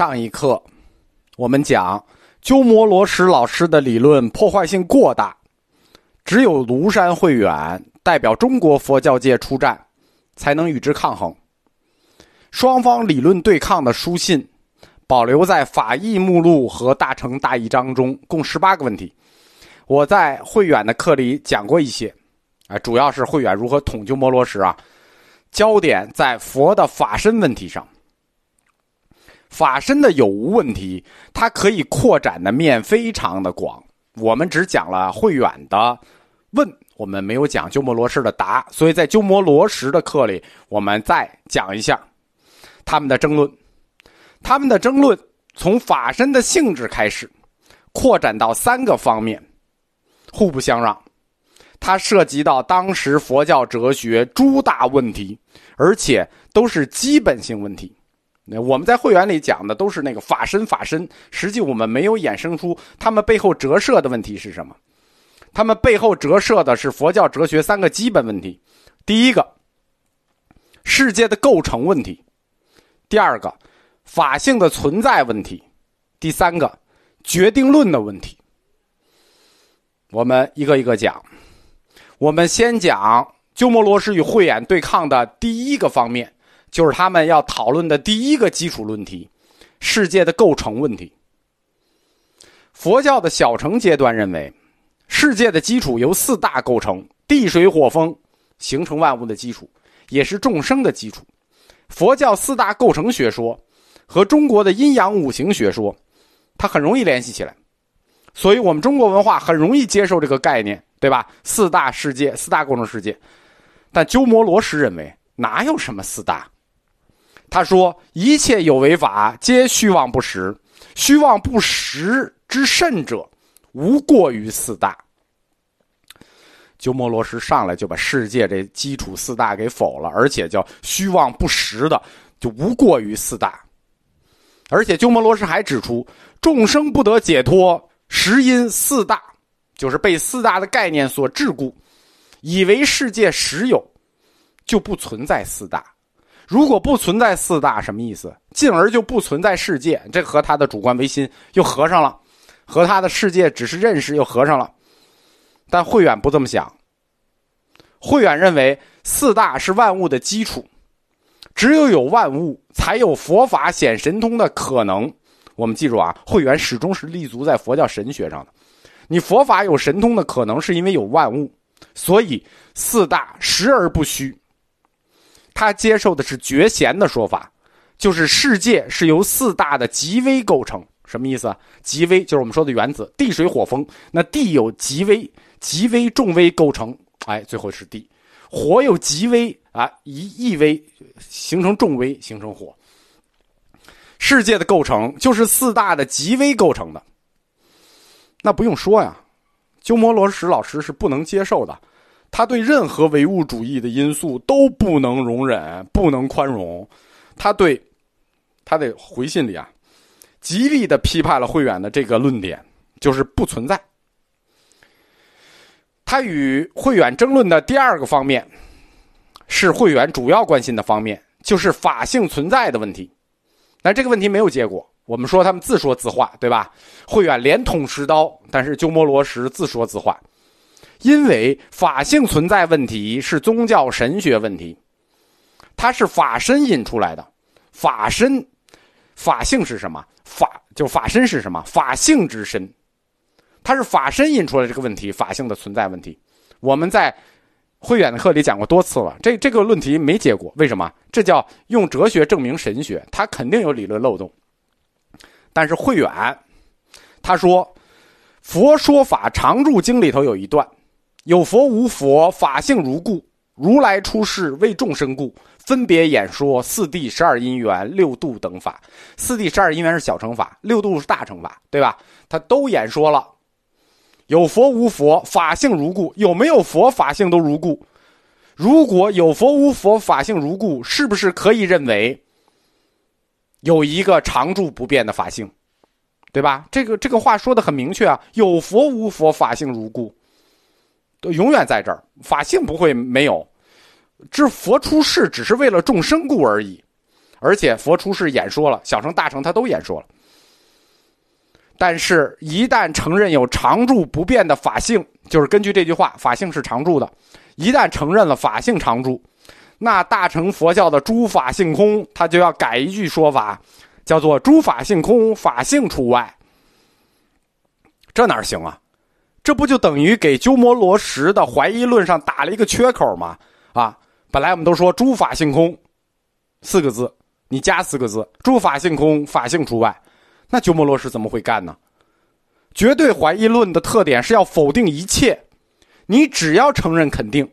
上一课，我们讲鸠摩罗什老师的理论破坏性过大，只有庐山慧远代表中国佛教界出战，才能与之抗衡。双方理论对抗的书信保留在法义目录和大乘大义章中，共十八个问题。我在慧远的课里讲过一些，啊，主要是慧远如何统鸠摩罗什啊，焦点在佛的法身问题上。法身的有无问题，它可以扩展的面非常的广。我们只讲了慧远的问，我们没有讲鸠摩罗什的答，所以在鸠摩罗什的课里，我们再讲一下他们的争论。他们的争论从法身的性质开始，扩展到三个方面，互不相让。它涉及到当时佛教哲学诸大问题，而且都是基本性问题。那我们在会员里讲的都是那个法身法身，实际我们没有衍生出他们背后折射的问题是什么？他们背后折射的是佛教哲学三个基本问题：第一个，世界的构成问题；第二个，法性的存在问题；第三个，决定论的问题。我们一个一个讲。我们先讲鸠摩罗什与慧眼对抗的第一个方面。就是他们要讨论的第一个基础论题：世界的构成问题。佛教的小乘阶段认为，世界的基础由四大构成：地、水、火、风，形成万物的基础，也是众生的基础。佛教四大构成学说和中国的阴阳五行学说，它很容易联系起来，所以我们中国文化很容易接受这个概念，对吧？四大世界，四大构成世界。但鸠摩罗什认为，哪有什么四大？他说：“一切有为法，皆虚妄不实。虚妄不实之甚者，无过于四大。”鸠摩罗什上来就把世界这基础四大给否了，而且叫虚妄不实的，就无过于四大。而且鸠摩罗什还指出，众生不得解脱，实因四大，就是被四大的概念所桎梏，以为世界实有，就不存在四大。如果不存在四大，什么意思？进而就不存在世界，这和他的主观唯心又合上了，和他的世界只是认识又合上了。但慧远不这么想。慧远认为四大是万物的基础，只有有万物，才有佛法显神通的可能。我们记住啊，慧远始终是立足在佛教神学上的。你佛法有神通的可能，是因为有万物，所以四大实而不虚。他接受的是绝贤的说法，就是世界是由四大的极微构成。什么意思？极微就是我们说的原子，地水火风。那地有极微、极微、重微构成，哎，最后是地；火有极微啊，一一微形成重微，形成火。世界的构成就是四大的极微构成的。那不用说呀，鸠摩罗什老师是不能接受的。他对任何唯物主义的因素都不能容忍，不能宽容。他对他的回信里啊，极力的批判了慧远的这个论点，就是不存在。他与慧远争论的第二个方面，是慧远主要关心的方面，就是法性存在的问题。但这个问题没有结果。我们说他们自说自话，对吧？慧远连捅十刀，但是鸠摩罗什自说自话。因为法性存在问题是宗教神学问题，它是法身引出来的。法身，法性是什么？法就法身是什么？法性之身，它是法身引出来这个问题，法性的存在问题。我们在慧远的课里讲过多次了，这这个论题没结果，为什么？这叫用哲学证明神学，它肯定有理论漏洞。但是慧远他说，《佛说法常住经》里头有一段。有佛无佛，法性如故。如来出世为众生故，分别演说四谛十二因缘六度等法。四谛十二因缘是小乘法，六度是大乘法，对吧？他都演说了。有佛无佛，法性如故。有没有佛，法性都如故。如果有佛无佛，法性如故，是不是可以认为有一个常住不变的法性？对吧？这个这个话说的很明确啊。有佛无佛，法性如故。都永远在这儿，法性不会没有。这佛出世只是为了众生故而已，而且佛出世演说了，小乘大乘他都演说了。但是，一旦承认有常住不变的法性，就是根据这句话，法性是常住的。一旦承认了法性常住，那大乘佛教的诸法性空，他就要改一句说法，叫做诸法性空，法性除外。这哪行啊？这不就等于给鸠摩罗什的怀疑论上打了一个缺口吗？啊，本来我们都说诸法性空四个字，你加四个字，诸法性空，法性除外。那鸠摩罗什怎么会干呢？绝对怀疑论的特点是要否定一切，你只要承认肯定，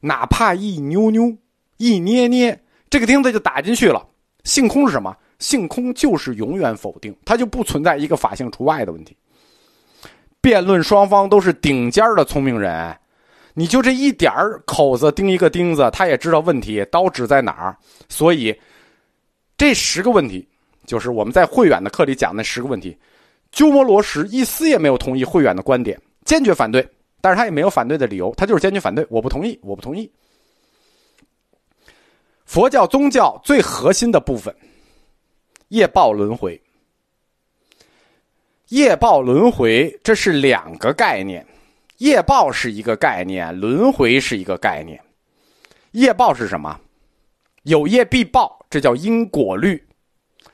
哪怕一扭扭、一捏捏，这个钉子就打进去了。性空是什么？性空就是永远否定，它就不存在一个法性除外的问题。辩论双方都是顶尖的聪明人，你就这一点儿口子钉一个钉子，他也知道问题刀指在哪儿。所以，这十个问题。就是我们在慧远的课里讲那十个问题，鸠摩罗什一丝也没有同意慧远的观点，坚决反对。但是他也没有反对的理由，他就是坚决反对。我不同意，我不同意。佛教宗教最核心的部分，业报轮回。业报轮回这是两个概念，业报是一个概念，轮回是一个概念。业报是什么？有业必报，这叫因果律。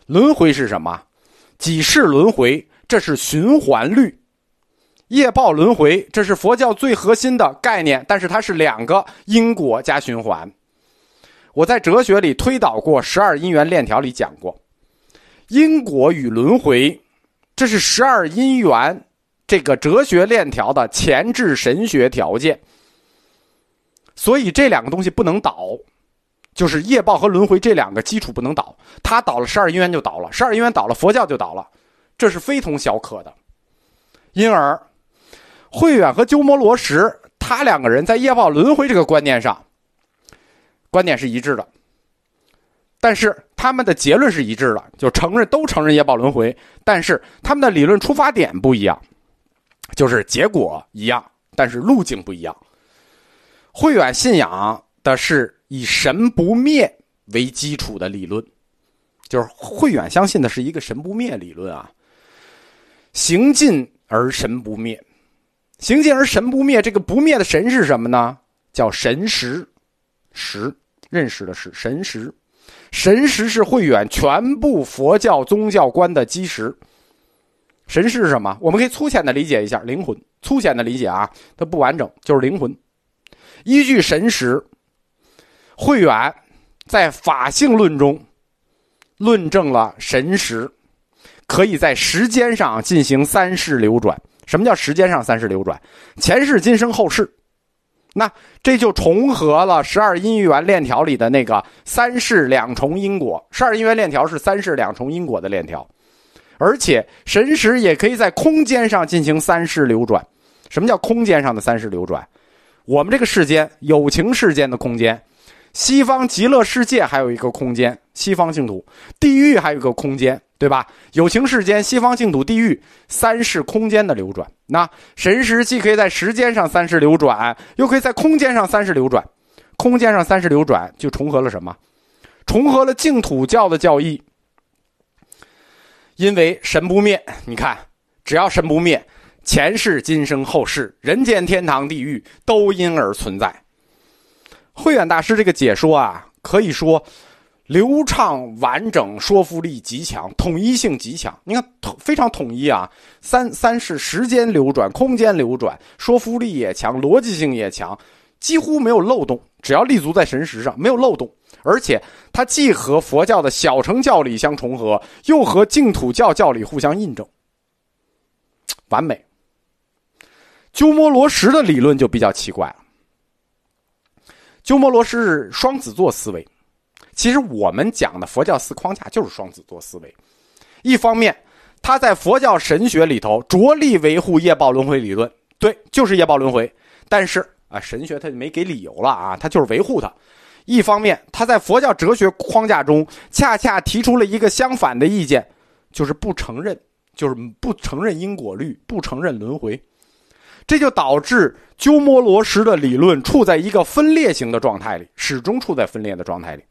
轮回是什么？几世轮回，这是循环律。业报轮回，这是佛教最核心的概念，但是它是两个因果加循环。我在哲学里推导过十二因缘链条里讲过，因果与轮回，这是十二因缘这个哲学链条的前置神学条件。所以这两个东西不能倒。就是业报和轮回这两个基础不能倒，他倒了十二因缘就倒了，十二因缘倒了佛教就倒了，这是非同小可的。因而，慧远和鸠摩罗什他两个人在业报轮回这个观念上，观点是一致的，但是他们的结论是一致的，就承认都承认业报轮回，但是他们的理论出发点不一样，就是结果一样，但是路径不一样。慧远信仰的是。以神不灭为基础的理论，就是慧远相信的是一个神不灭理论啊。行尽而神不灭，行尽而神不灭，这个不灭的神是什么呢？叫神识，识认识的是神识，神识是慧远全部佛教宗教观的基石。神识是什么？我们可以粗浅的理解一下，灵魂。粗浅的理解啊，它不完整，就是灵魂。依据神识。慧远在法性论中论证了神识可以在时间上进行三世流转。什么叫时间上三世流转？前世、今生、后世。那这就重合了十二因缘链条里的那个三世两重因果。十二因缘链条是三世两重因果的链条，而且神识也可以在空间上进行三世流转。什么叫空间上的三世流转？我们这个世间友情世间的空间。西方极乐世界还有一个空间，西方净土；地狱还有一个空间，对吧？有情世间、西方净土、地狱三世空间的流转。那神识既可以在时间上三世流转，又可以在空间上三世流转。空间上三世流转就重合了什么？重合了净土教的教义。因为神不灭，你看，只要神不灭，前世、今生、后世、人间、天堂、地狱都因而存在。慧远大师这个解说啊，可以说流畅完整，说服力极强，统一性极强。你看，非常统一啊。三三是时间流转，空间流转，说服力也强，逻辑性也强，几乎没有漏洞。只要立足在神识上，没有漏洞。而且它既和佛教的小乘教理相重合，又和净土教教理互相印证，完美。鸠摩罗什的理论就比较奇怪了。鸠摩罗什是双子座思维，其实我们讲的佛教四框架就是双子座思维。一方面，他在佛教神学里头着力维护业报轮回理论，对，就是业报轮回。但是啊，神学他就没给理由了啊，他就是维护他。一方面，他在佛教哲学框架中恰恰提出了一个相反的意见，就是不承认，就是不承认因果律，不承认轮回。这就导致鸠摩罗什的理论处在一个分裂型的状态里，始终处在分裂的状态里。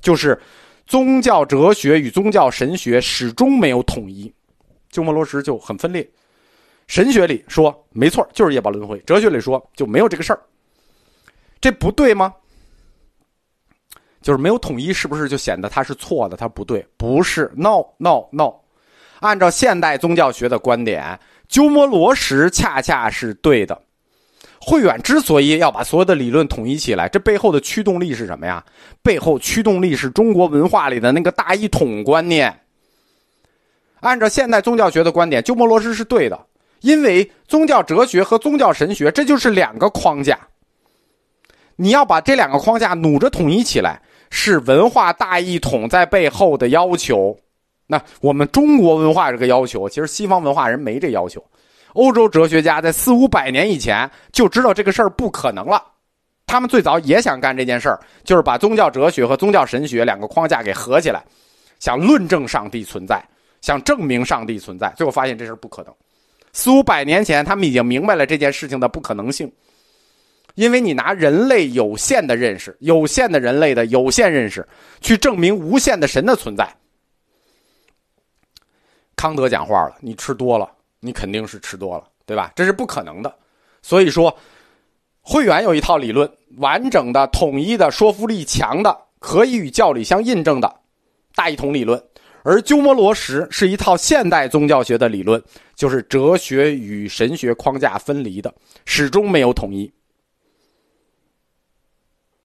就是宗教哲学与宗教神学始终没有统一，鸠摩罗什就很分裂。神学里说没错，就是业报轮回；哲学里说就没有这个事儿，这不对吗？就是没有统一，是不是就显得它是错的？它不对，不是，no no no。按照现代宗教学的观点，鸠摩罗什恰恰是对的。慧远之所以要把所有的理论统一起来，这背后的驱动力是什么呀？背后驱动力是中国文化里的那个大一统观念。按照现代宗教学的观点，鸠摩罗什是对的，因为宗教哲学和宗教神学这就是两个框架。你要把这两个框架努着统一起来，是文化大一统在背后的要求。那我们中国文化这个要求，其实西方文化人没这要求。欧洲哲学家在四五百年以前就知道这个事儿不可能了，他们最早也想干这件事儿，就是把宗教哲学和宗教神学两个框架给合起来，想论证上帝存在，想证明上帝存在，最后发现这事儿不可能。四五百年前，他们已经明白了这件事情的不可能性，因为你拿人类有限的认识、有限的人类的有限认识，去证明无限的神的存在。康德讲话了，你吃多了。你肯定是吃多了，对吧？这是不可能的。所以说，会员有一套理论，完整的、统一的、说服力强的，可以与教理相印证的大一统理论；而鸠摩罗什是一套现代宗教学的理论，就是哲学与神学框架分离的，始终没有统一。